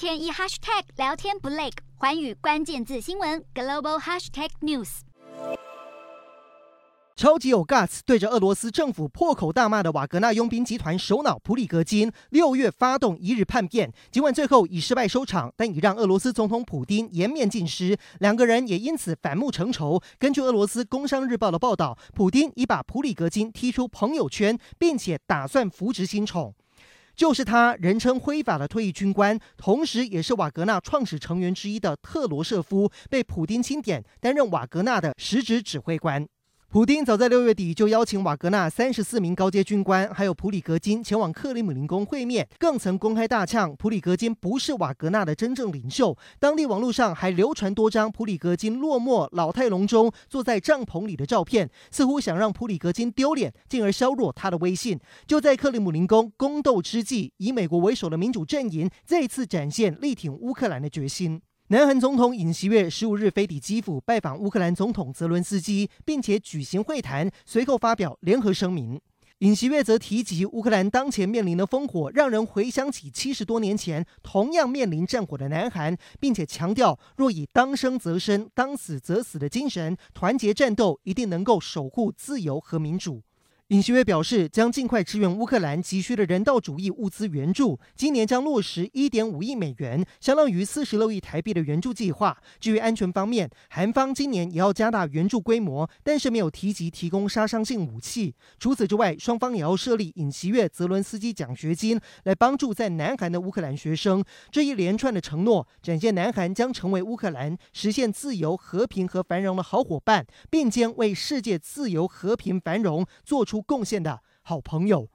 天一 hashtag 聊天不累，环宇关键字新闻 global hashtag news。超级有 guts，对着俄罗斯政府破口大骂的瓦格纳佣兵集团首脑普里格金，六月发动一日叛变，尽管最后以失败收场，但已让俄罗斯总统普丁颜面尽失，两个人也因此反目成仇。根据俄罗斯工商日报的报道，普丁已把普里格金踢出朋友圈，并且打算扶植新宠。就是他，人称灰法的退役军官，同时也是瓦格纳创始成员之一的特罗舍夫，被普丁钦点担任瓦格纳的实职指挥官。普丁早在六月底就邀请瓦格纳三十四名高阶军官，还有普里格金前往克里姆林宫会面，更曾公开大呛普里格金不是瓦格纳的真正领袖。当地网络上还流传多张普里格金落寞老态龙钟坐在帐篷里的照片，似乎想让普里格金丢脸，进而削弱他的威信。就在克里姆林宫宫斗之际，以美国为首的民主阵营再次展现力挺乌克兰的决心。南韩总统尹锡悦十五日飞抵基辅拜访乌克兰总统泽伦斯基，并且举行会谈，随后发表联合声明。尹锡悦则提及乌克兰当前面临的烽火，让人回想起七十多年前同样面临战火的南韩，并且强调，若以当生则生、当死则死的精神，团结战斗，一定能够守护自由和民主。尹锡悦表示，将尽快支援乌克兰急需的人道主义物资援助，今年将落实一点五亿美元，相当于四十六亿台币的援助计划。至于安全方面，韩方今年也要加大援助规模，但是没有提及提供杀伤性武器。除此之外，双方也要设立尹锡悦泽伦斯基奖学金，来帮助在南韩的乌克兰学生。这一连串的承诺，展现南韩将成为乌克兰实现自由、和平和繁荣的好伙伴，并将为世界自由、和平、繁荣做出贡献的好朋友。